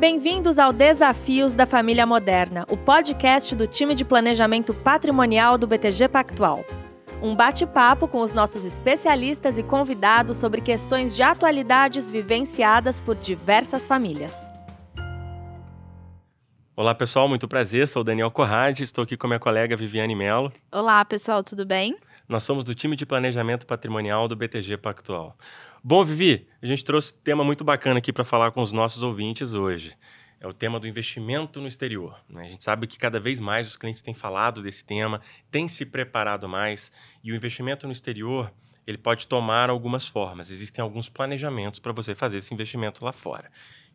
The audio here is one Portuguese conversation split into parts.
Bem-vindos ao Desafios da Família Moderna, o podcast do time de planejamento patrimonial do BTG Pactual. Um bate-papo com os nossos especialistas e convidados sobre questões de atualidades vivenciadas por diversas famílias. Olá pessoal, muito prazer. Sou o Daniel Corrade, estou aqui com minha colega Viviane Mello. Olá pessoal, tudo bem? Nós somos do time de planejamento patrimonial do BTG Pactual. Bom, Vivi, a gente trouxe um tema muito bacana aqui para falar com os nossos ouvintes hoje. É o tema do investimento no exterior. Né? A gente sabe que cada vez mais os clientes têm falado desse tema, têm se preparado mais, e o investimento no exterior ele pode tomar algumas formas. Existem alguns planejamentos para você fazer esse investimento lá fora.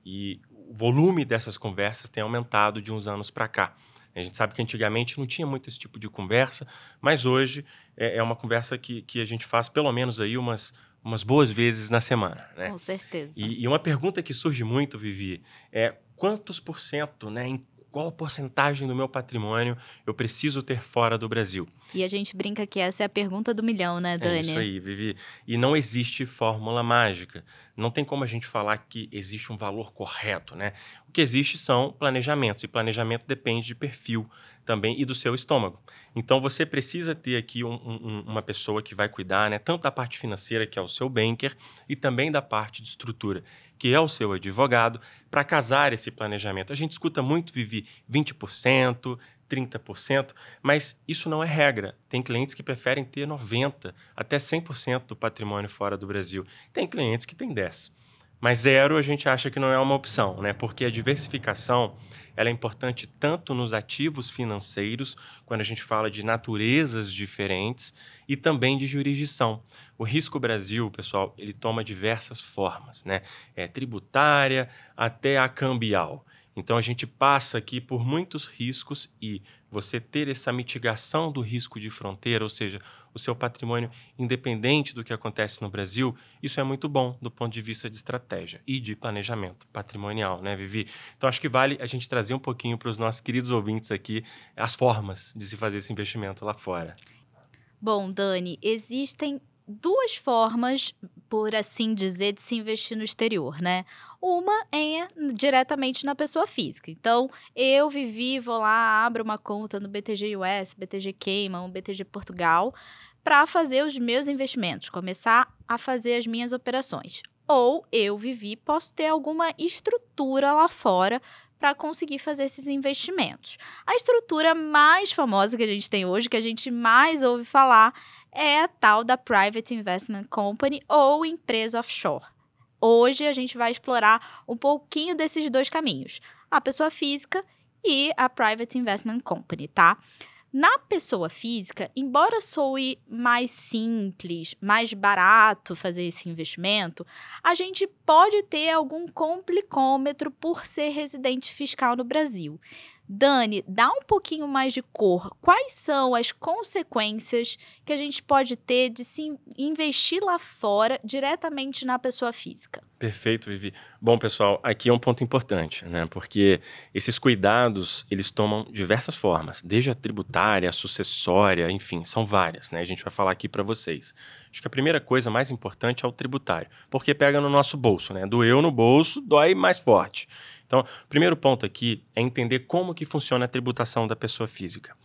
E o volume dessas conversas tem aumentado de uns anos para cá. A gente sabe que antigamente não tinha muito esse tipo de conversa, mas hoje é, é uma conversa que, que a gente faz pelo menos aí umas, umas boas vezes na semana. Né? Com certeza. E, e, uma pergunta que surge muito, Vivi, é quantos por cento, né, em qual porcentagem do meu patrimônio eu preciso ter fora do Brasil? E a gente brinca que essa é a pergunta do milhão, né, Dani? É isso aí, Vivi. E não existe fórmula mágica. Não tem como a gente falar que existe um valor correto, né? O que existe são planejamentos, e planejamento depende de perfil também e do seu estômago. Então você precisa ter aqui um, um, uma pessoa que vai cuidar, né, tanto da parte financeira, que é o seu banker, e também da parte de estrutura que é o seu advogado, para casar esse planejamento. A gente escuta muito, Vivi, 20%, 30%, mas isso não é regra. Tem clientes que preferem ter 90%, até 100% do patrimônio fora do Brasil. Tem clientes que têm 10%. Mas zero a gente acha que não é uma opção, né? Porque a diversificação ela é importante tanto nos ativos financeiros, quando a gente fala de naturezas diferentes, e também de jurisdição. O risco Brasil, pessoal, ele toma diversas formas, né? É tributária até a cambial. Então a gente passa aqui por muitos riscos e você ter essa mitigação do risco de fronteira, ou seja, o seu patrimônio independente do que acontece no Brasil, isso é muito bom do ponto de vista de estratégia e de planejamento patrimonial, né, Vivi? Então acho que vale a gente trazer um pouquinho para os nossos queridos ouvintes aqui as formas de se fazer esse investimento lá fora. Bom, Dani, existem duas formas, por assim dizer, de se investir no exterior, né? Uma é diretamente na pessoa física. Então, eu vivi, vou lá, abro uma conta no BTG US, BTG Cayman, BTG Portugal, para fazer os meus investimentos, começar a fazer as minhas operações. Ou eu vivi, posso ter alguma estrutura lá fora para conseguir fazer esses investimentos. A estrutura mais famosa que a gente tem hoje, que a gente mais ouve falar, é a tal da Private Investment Company ou empresa offshore. Hoje a gente vai explorar um pouquinho desses dois caminhos, a pessoa física e a Private Investment Company, tá? Na pessoa física, embora soe mais simples, mais barato fazer esse investimento, a gente pode ter algum complicômetro por ser residente fiscal no Brasil. Dani, dá um pouquinho mais de cor. Quais são as consequências que a gente pode ter de se investir lá fora diretamente na pessoa física? Perfeito, Vivi. Bom, pessoal, aqui é um ponto importante, né? Porque esses cuidados, eles tomam diversas formas, desde a tributária, a sucessória, enfim, são várias, né? A gente vai falar aqui para vocês. Acho que a primeira coisa mais importante é o tributário, porque pega no nosso bolso, né? Doeu no bolso, dói mais forte. Então, o primeiro ponto aqui é entender como que funciona a tributação da pessoa física.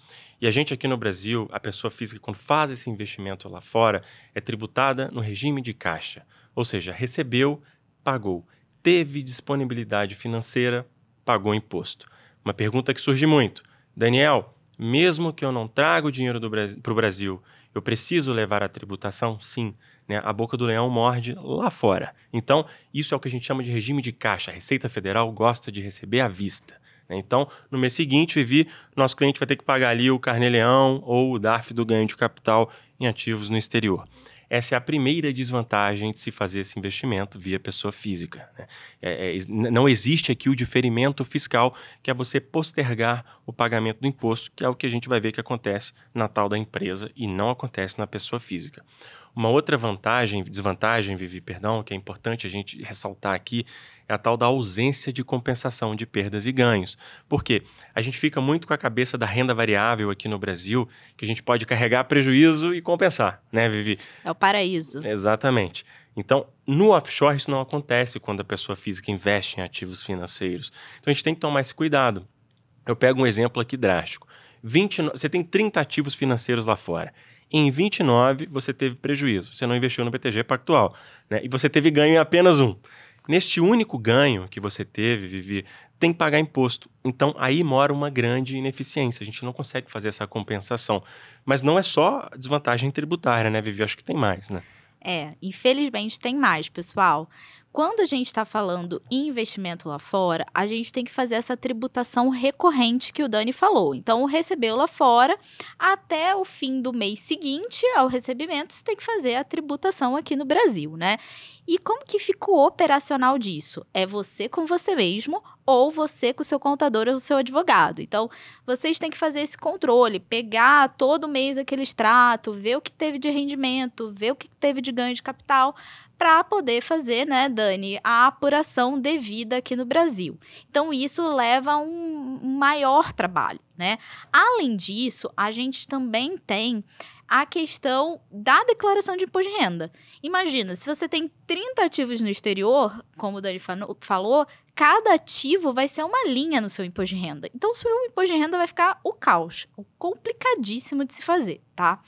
E a gente aqui no Brasil, a pessoa física, quando faz esse investimento lá fora, é tributada no regime de caixa. Ou seja, recebeu, pagou. Teve disponibilidade financeira, pagou imposto. Uma pergunta que surge muito. Daniel, mesmo que eu não traga o dinheiro para o Brasil, eu preciso levar a tributação? Sim. Né? A boca do leão morde lá fora. Então, isso é o que a gente chama de regime de caixa. A Receita Federal gosta de receber à vista. Né? Então, no mês seguinte, Vivi, nosso cliente vai ter que pagar ali o carnê-leão ou o DARF do ganho de capital em ativos no exterior. Essa é a primeira desvantagem de se fazer esse investimento via pessoa física. Né? É, é, não existe aqui o diferimento fiscal, que é você postergar o pagamento do imposto, que é o que a gente vai ver que acontece na tal da empresa e não acontece na pessoa física. Uma outra vantagem, desvantagem, Vivi, perdão, que é importante a gente ressaltar aqui, é a tal da ausência de compensação de perdas e ganhos. Por quê? A gente fica muito com a cabeça da renda variável aqui no Brasil, que a gente pode carregar prejuízo e compensar, né, Vivi? É o paraíso. Exatamente. Então, no offshore, isso não acontece quando a pessoa física investe em ativos financeiros. Então, a gente tem que tomar esse cuidado. Eu pego um exemplo aqui drástico. 20, você tem 30 ativos financeiros lá fora. Em 29, você teve prejuízo. Você não investiu no BTG Pactual. Né? E você teve ganho em apenas um. Neste único ganho que você teve, Vivi, tem que pagar imposto. Então, aí mora uma grande ineficiência. A gente não consegue fazer essa compensação. Mas não é só desvantagem tributária, né, Vivi? Acho que tem mais, né? É, infelizmente tem mais, pessoal. Quando a gente está falando em investimento lá fora, a gente tem que fazer essa tributação recorrente que o Dani falou. Então, recebeu lá fora, até o fim do mês seguinte ao recebimento, você tem que fazer a tributação aqui no Brasil, né? E como que ficou operacional disso? É você com você mesmo ou você com o seu contador ou o seu advogado. Então, vocês têm que fazer esse controle, pegar todo mês aquele extrato, ver o que teve de rendimento, ver o que teve de ganho de capital, para poder fazer, né, Dani, a apuração devida aqui no Brasil. Então, isso leva a um maior trabalho, né? Além disso, a gente também tem a questão da declaração de imposto de renda. Imagina, se você tem 30 ativos no exterior, como o Dani falou, cada ativo vai ser uma linha no seu imposto de renda. Então, o seu imposto de renda vai ficar o caos, o complicadíssimo de se fazer, tá?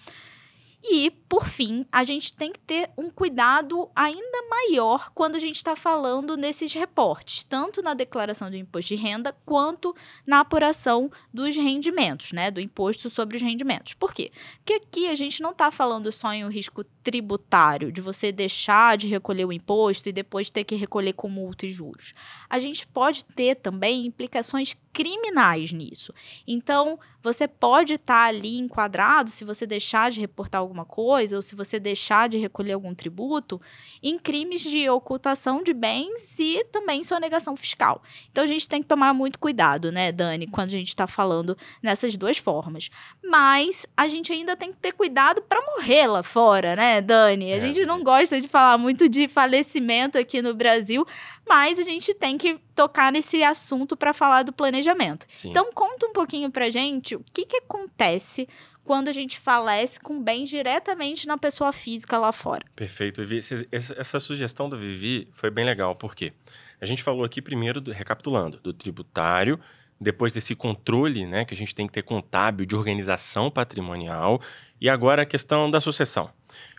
E, por fim, a gente tem que ter um cuidado ainda maior quando a gente está falando nesses reportes, tanto na declaração do imposto de renda quanto na apuração dos rendimentos, né? Do imposto sobre os rendimentos. Por quê? Porque aqui a gente não está falando só em um risco tributário, de você deixar de recolher o imposto e depois ter que recolher com multa e juros. A gente pode ter também implicações criminais nisso. Então, você pode estar tá ali enquadrado se você deixar de reportar alguma coisa ou se você deixar de recolher algum tributo em crimes de ocultação de bens e também sonegação fiscal. Então, a gente tem que tomar muito cuidado, né, Dani, quando a gente está falando nessas duas formas. Mas a gente ainda tem que ter cuidado para morrer lá fora, né, Dani? A é. gente não gosta de falar muito de falecimento aqui no Brasil, mas a gente tem que tocar nesse assunto para falar do planejamento. Sim. Então, conta um pouquinho para gente o que, que acontece quando a gente falece com bens diretamente na pessoa física lá fora. Perfeito, Vivi. Essa sugestão do Vivi foi bem legal, porque a gente falou aqui primeiro, do, recapitulando, do tributário, depois desse controle né, que a gente tem que ter contábil de organização patrimonial, e agora a questão da sucessão.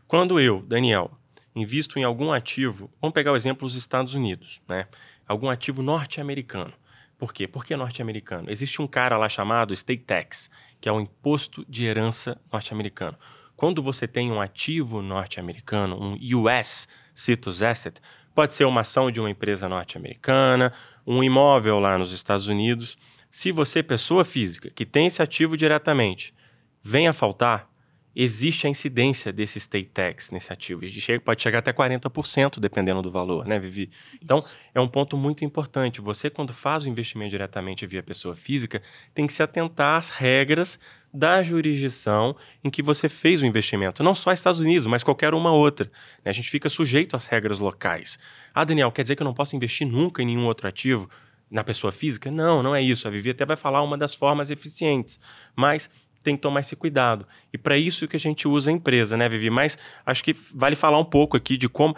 Quando eu, Daniel, invisto em algum ativo, vamos pegar o exemplo dos Estados Unidos, né? algum ativo norte-americano. Por quê? Por que norte-americano? Existe um cara lá chamado State Tax, que é o imposto de herança norte-americano. Quando você tem um ativo norte-americano, um US Citus Asset, pode ser uma ação de uma empresa norte-americana, um imóvel lá nos Estados Unidos. Se você, pessoa física, que tem esse ativo diretamente, vem a faltar, existe a incidência desse state tax nesse ativo. Pode chegar até 40%, dependendo do valor, né, Vivi? Então, Isso. é um ponto muito importante. Você, quando faz o investimento diretamente via pessoa física, tem que se atentar às regras da jurisdição em que você fez o investimento. Não só Estados Unidos, mas qualquer uma outra. Né? A gente fica sujeito às regras locais. Ah, Daniel, quer dizer que eu não posso investir nunca em nenhum outro ativo? Na pessoa física? Não, não é isso. A Vivi até vai falar uma das formas eficientes. Mas tem que tomar esse cuidado. E para isso que a gente usa a empresa, né, Vivi? Mas acho que vale falar um pouco aqui de como.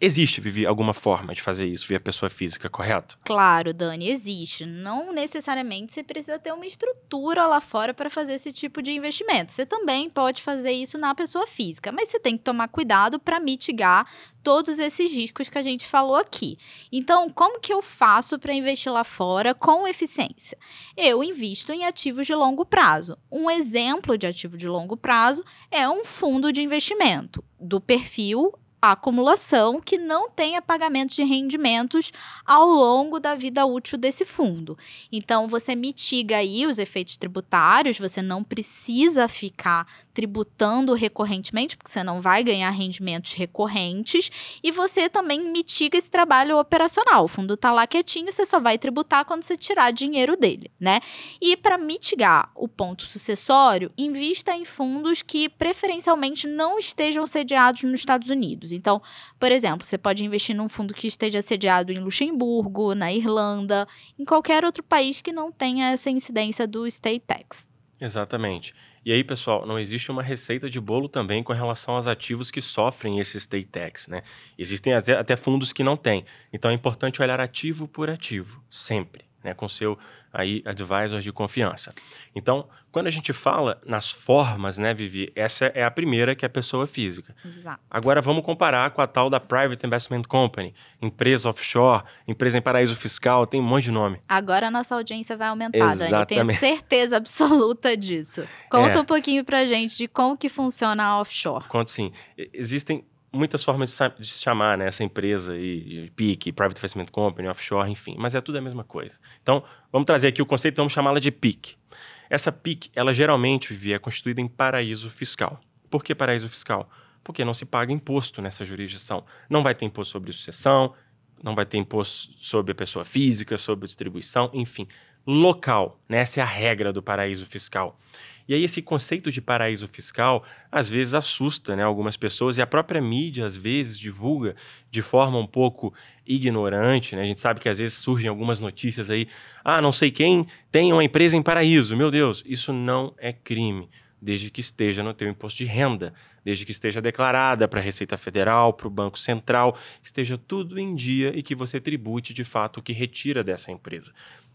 Existe, Vivi, alguma forma de fazer isso via pessoa física, correto? Claro, Dani, existe. Não necessariamente você precisa ter uma estrutura lá fora para fazer esse tipo de investimento. Você também pode fazer isso na pessoa física, mas você tem que tomar cuidado para mitigar todos esses riscos que a gente falou aqui. Então, como que eu faço para investir lá fora com eficiência? Eu invisto em ativos de longo prazo. Um exemplo de ativo de longo prazo é um fundo de investimento do perfil acumulação que não tenha pagamento de rendimentos ao longo da vida útil desse fundo. Então, você mitiga aí os efeitos tributários, você não precisa ficar tributando recorrentemente, porque você não vai ganhar rendimentos recorrentes, e você também mitiga esse trabalho operacional. O fundo está lá quietinho, você só vai tributar quando você tirar dinheiro dele, né? E para mitigar o ponto sucessório, invista em fundos que preferencialmente não estejam sediados nos Estados Unidos. Então, por exemplo, você pode investir num fundo que esteja sediado em Luxemburgo, na Irlanda, em qualquer outro país que não tenha essa incidência do state tax. Exatamente. E aí, pessoal, não existe uma receita de bolo também com relação aos ativos que sofrem esse state tax, né? Existem até fundos que não têm. Então é importante olhar ativo por ativo, sempre né, com seu aí advisor de confiança. Então, quando a gente fala nas formas, né, Vivi, essa é a primeira que é a pessoa física. Exato. Agora vamos comparar com a tal da Private Investment Company, empresa offshore, empresa em paraíso fiscal, tem um monte de nome. Agora a nossa audiência vai aumentar, Exatamente. Dani. Tenho certeza absoluta disso. Conta É. um pouquinho pra gente de como que funciona a offshore. Conto sim. Existem muitas formas de, se chamar né, essa empresa de PIC, Private Investment Company, offshore, enfim, mas é tudo a mesma coisa. Então, vamos trazer aqui o conceito, vamos chamá-la de PIC. Essa PIC, ela geralmente é constituída em paraíso fiscal. Por que paraíso fiscal? Porque não se paga imposto nessa jurisdição. Não vai ter imposto sobre sucessão, não vai ter imposto sobre a pessoa física, sobre distribuição, enfim. Local, né? essa é a regra do paraíso fiscal. E aí esse conceito de paraíso fiscal às vezes assusta né, algumas pessoas e a própria mídia às vezes divulga de forma um pouco ignorante. Né? A gente sabe que às vezes surgem algumas notícias aí, ah, não sei quem tem uma empresa em paraíso. Meu Deus, isso não é crime, desde que esteja no teu imposto de renda, desde que esteja declarada para a Receita Federal, para o Banco Central, esteja tudo em dia e que você tribute de fato o que retira dessa empresa.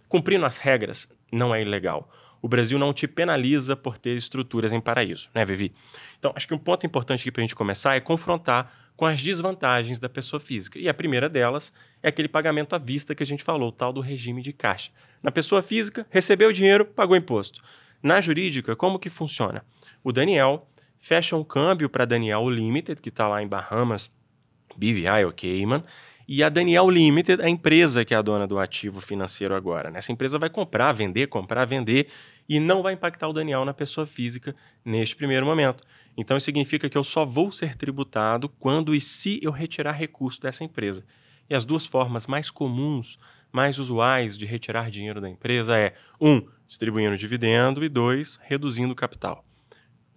Cumprindo as regras, não é ilegal. O Brasil não te penaliza por ter estruturas em paraíso, né, Vivi? Então, acho que um ponto importante aqui para a gente começar é confrontar com as desvantagens da pessoa física. E a primeira delas é aquele pagamento à vista que a gente falou, o tal do regime de caixa. Na pessoa física, recebeu o dinheiro, pagou imposto. Na jurídica, como que funciona? O fecha um câmbio para Daniel Limited, que está lá em Bahamas, BVI ou Cayman, e a Daniel Limited, a empresa que é a dona do ativo financeiro agora. né? Essa empresa vai comprar, vender, comprar, vender, e não vai impactar o Daniel na pessoa física neste primeiro momento. Então, isso significa que eu só vou ser tributado quando e se eu retirar recurso dessa empresa. E as duas formas mais comuns, mais usuais de retirar dinheiro da empresa é, um, distribuindo dividendo, e dois, reduzindo o capital.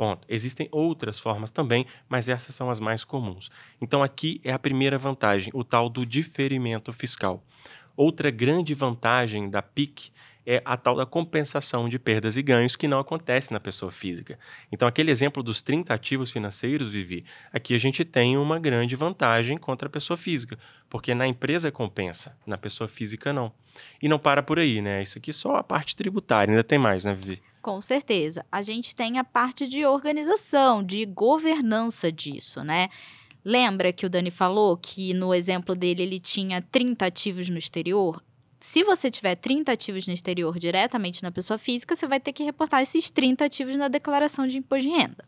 Ponto. Existem outras formas também, mas essas são as mais comuns. Então, aqui é a primeira vantagem, o tal do diferimento fiscal. Outra grande vantagem da PIC é a tal da compensação de perdas e ganhos que não acontece na pessoa física. Então, aquele exemplo dos 30 ativos financeiros, Vivi, aqui a gente tem uma grande vantagem contra a pessoa física, porque na empresa compensa, na pessoa física não. E não para por aí, né? Isso aqui só a parte tributária, ainda tem mais, né, Vivi? Com certeza. A gente tem a parte de organização, de governança disso, né? Lembra que o Dani falou que no exemplo dele ele tinha 30 ativos no exterior? Se você tiver 30 ativos no exterior diretamente na pessoa física, você vai ter que reportar esses 30 ativos na declaração de imposto de renda.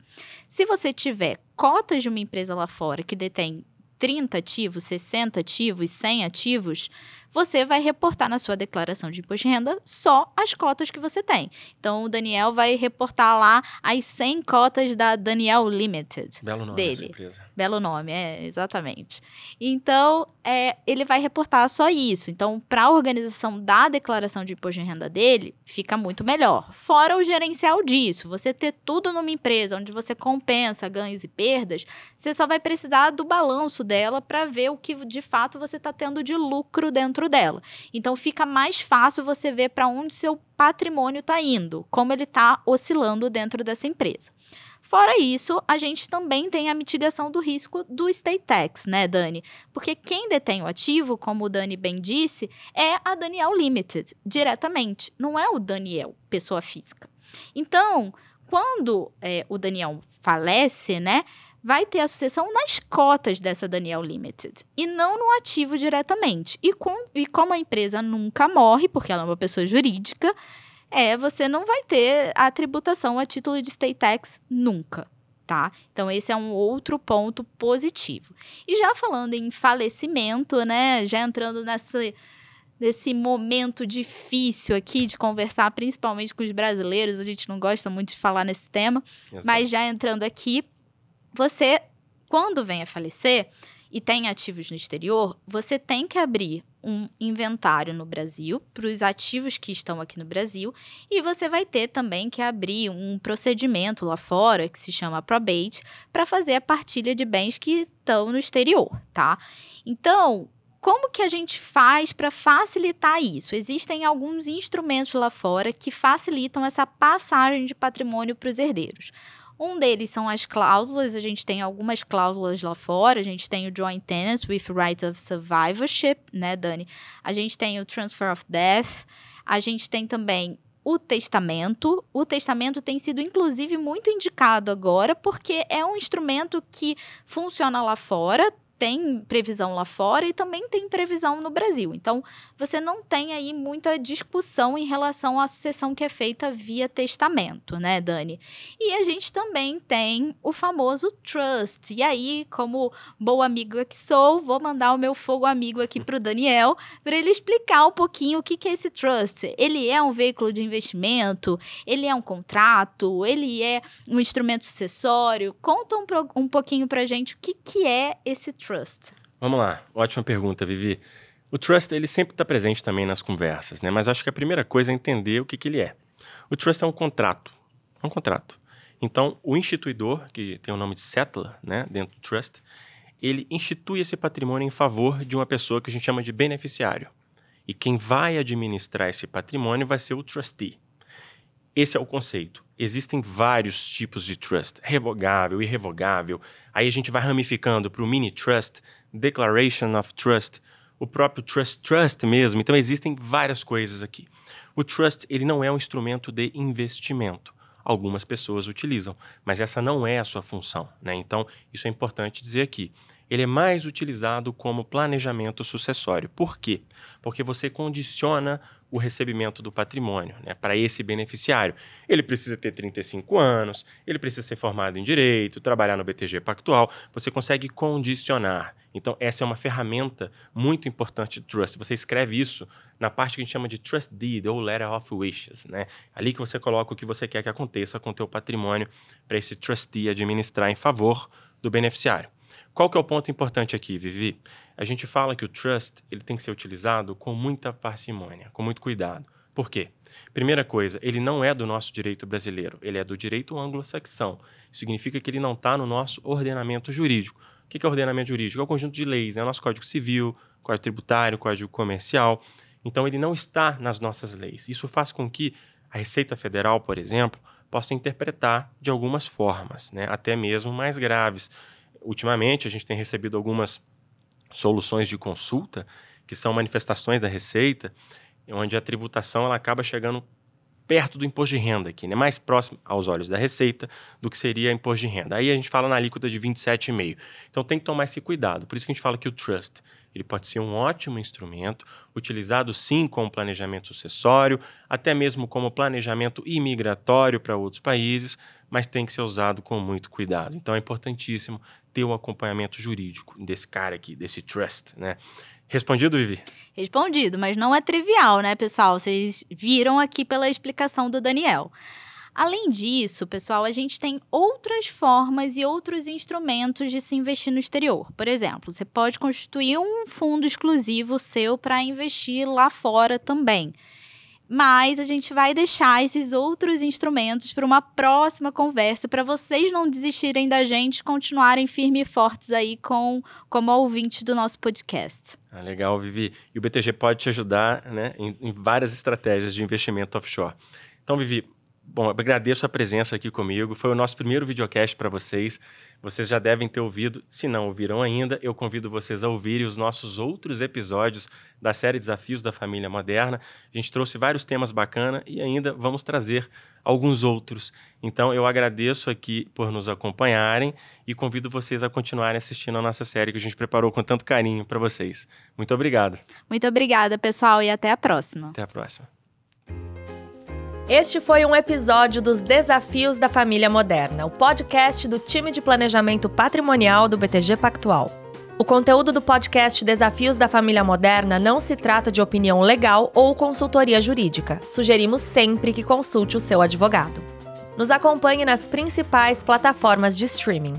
Se você tiver cotas de uma empresa lá fora que detém 30 ativos, 60 ativos, 100 ativos, você vai reportar na sua declaração de imposto de renda só as cotas que você tem. Então, o Daniel vai reportar lá as 100 cotas da Daniel Limited. Belo nome Dele. empresa. Belo nome, é, exatamente. Então, é, ele vai reportar só isso. Então, para a organização da declaração de imposto de renda dele, fica muito melhor. Fora o gerencial disso, você ter tudo numa empresa onde você compensa ganhos e perdas, você só vai precisar do balanço dela para ver o que de fato você está tendo de lucro dentro dela. Então, fica mais fácil você ver para onde seu patrimônio está indo, como ele está oscilando dentro dessa empresa. Fora isso, a gente também tem a mitigação do risco do state tax, né, Dani? Porque quem detém o ativo, como o Dani bem disse, é a Daniel Limited, diretamente. Não é o Daniel, pessoa física. Então, quando é, o Daniel falece, né, vai ter a sucessão nas cotas dessa Daniel Limited e não no ativo diretamente. E, com, e como a empresa nunca morre, porque ela é uma pessoa jurídica, é, você não vai ter a tributação a título de state tax nunca, tá? Então esse é um outro ponto positivo. E já falando em falecimento, né, já entrando nessa nesse momento difícil aqui de conversar, principalmente com os brasileiros, a gente não gosta muito de falar nesse tema, Exato. mas já entrando aqui, você quando vem a falecer e tem ativos no exterior, você tem que abrir um inventário no Brasil para os ativos que estão aqui no Brasil e você vai ter também que abrir um procedimento lá fora que se chama probate para fazer a partilha de bens que estão no exterior, tá? Então, como que a gente faz para facilitar isso? Existem alguns instrumentos lá fora que facilitam essa passagem de patrimônio para os herdeiros. Um deles são as cláusulas, a gente tem algumas cláusulas lá fora, a gente tem o Joint Tenants with Right of Survivorship, né, Dani? A gente tem o Transfer of Death, a gente tem também o testamento. O testamento tem sido, inclusive, muito indicado agora, porque é um instrumento que funciona lá fora, tem previsão lá fora e também tem previsão no Brasil. Então, você não tem aí muita discussão em relação à sucessão que é feita via testamento, né, Dani? E a gente também tem o famoso trust. E aí, como boa amiga que sou, vou mandar o meu fogo amigo aqui para o Daniel para ele explicar um pouquinho o que, que é esse trust. Ele é um veículo de investimento? Ele é um contrato? Ele é um instrumento sucessório? Conta um, um pouquinho para gente o que, que é esse trust trust? Vamos lá, ótima pergunta, Vivi. O trust ele sempre está presente também nas conversas, né? Mas acho que a primeira coisa é entender o que, que ele é. O trust é um contrato, é um contrato. Então, o instituidor, que tem o nome de settler, né, dentro do trust, ele institui esse patrimônio em favor de uma pessoa que a gente chama de beneficiário. E quem vai administrar esse patrimônio vai ser o trustee. Esse é o conceito. Existem vários tipos de trust, revogável, irrevogável. Aí a gente vai ramificando para o mini trust, declaration of trust, o próprio trust trust mesmo. Então existem várias coisas aqui. O trust ele não é um instrumento de investimento. Algumas pessoas utilizam, mas essa não é a sua função. Né? Então isso é importante dizer aqui ele é mais utilizado como planejamento sucessório. Por quê? Porque você condiciona o recebimento do patrimônio né, para esse beneficiário. Ele precisa ter 35 anos, ele precisa ser formado em direito, trabalhar no BTG Pactual. Você consegue condicionar. Então, essa é uma ferramenta muito importante de trust. Você escreve isso na parte que a gente chama de trust deed ou letter of wishes. Né? Ali que você coloca o que você quer que aconteça com o teu patrimônio para esse trustee administrar em favor do beneficiário. Qual que é o ponto importante aqui, Vivi? A gente fala que o trust ele tem que ser utilizado com muita parcimônia, com muito cuidado. Por quê? Primeira coisa, ele não é do nosso direito brasileiro, ele é do direito anglo-saxão. Significa que ele não está no nosso ordenamento jurídico. O que é ordenamento jurídico? É o conjunto de leis, é o nosso Código Civil, Código Tributário, Código Comercial. Então, ele não está nas nossas leis. Isso faz com que a Receita Federal, por exemplo, possa interpretar de algumas formas, né? até mesmo mais graves ultimamente a gente tem recebido algumas soluções de consulta que são manifestações da receita, onde a tributação ela acaba chegando perto do imposto de renda aqui, né? mais próximo aos olhos da receita do que seria imposto de renda. Aí a gente fala na alíquota de 27,5%. Então tem que tomar esse cuidado. Por isso que a gente fala que o trust ele pode ser um ótimo instrumento, utilizado sim como planejamento sucessório, até mesmo como planejamento imigratório para outros países, mas tem que ser usado com muito cuidado. Então é importantíssimo ter o um acompanhamento jurídico desse cara aqui, desse trust, né? Respondido, Vivi? Respondido, mas não é trivial, né, pessoal? Vocês viram aqui pela explicação do Daniel. Além disso, pessoal, a gente tem outras formas e outros instrumentos de se investir no exterior. Por exemplo, você pode constituir um fundo exclusivo seu para investir lá fora também. Mas a gente vai deixar esses outros instrumentos para uma próxima conversa, para vocês não desistirem da gente, continuarem firmes e fortes aí com, como ouvintes do nosso podcast. Ah, legal, Vivi. E o BTG pode te ajudar né, em, em várias estratégias de investimento offshore. Então, Vivi, Bom, agradeço a presença aqui comigo. Foi o nosso primeiro videocast para vocês. Vocês já devem ter ouvido. Se não ouviram ainda, eu convido vocês a ouvirem os nossos outros episódios da série Desafios da Família Moderna. A gente trouxe vários temas bacanas e ainda vamos trazer alguns outros. Então, eu agradeço aqui por nos acompanharem e convido vocês a continuarem assistindo a nossa série que a gente preparou com tanto carinho para vocês. Muito obrigado. Muito obrigada, pessoal, e até a próxima. Até a próxima. Este foi um episódio dos Desafios da Família Moderna, o podcast do time de planejamento patrimonial do BTG Pactual. O conteúdo do podcast Desafios da Família Moderna não se trata de opinião legal ou consultoria jurídica. Sugerimos sempre que consulte o seu advogado. Nos acompanhe nas principais plataformas de streaming.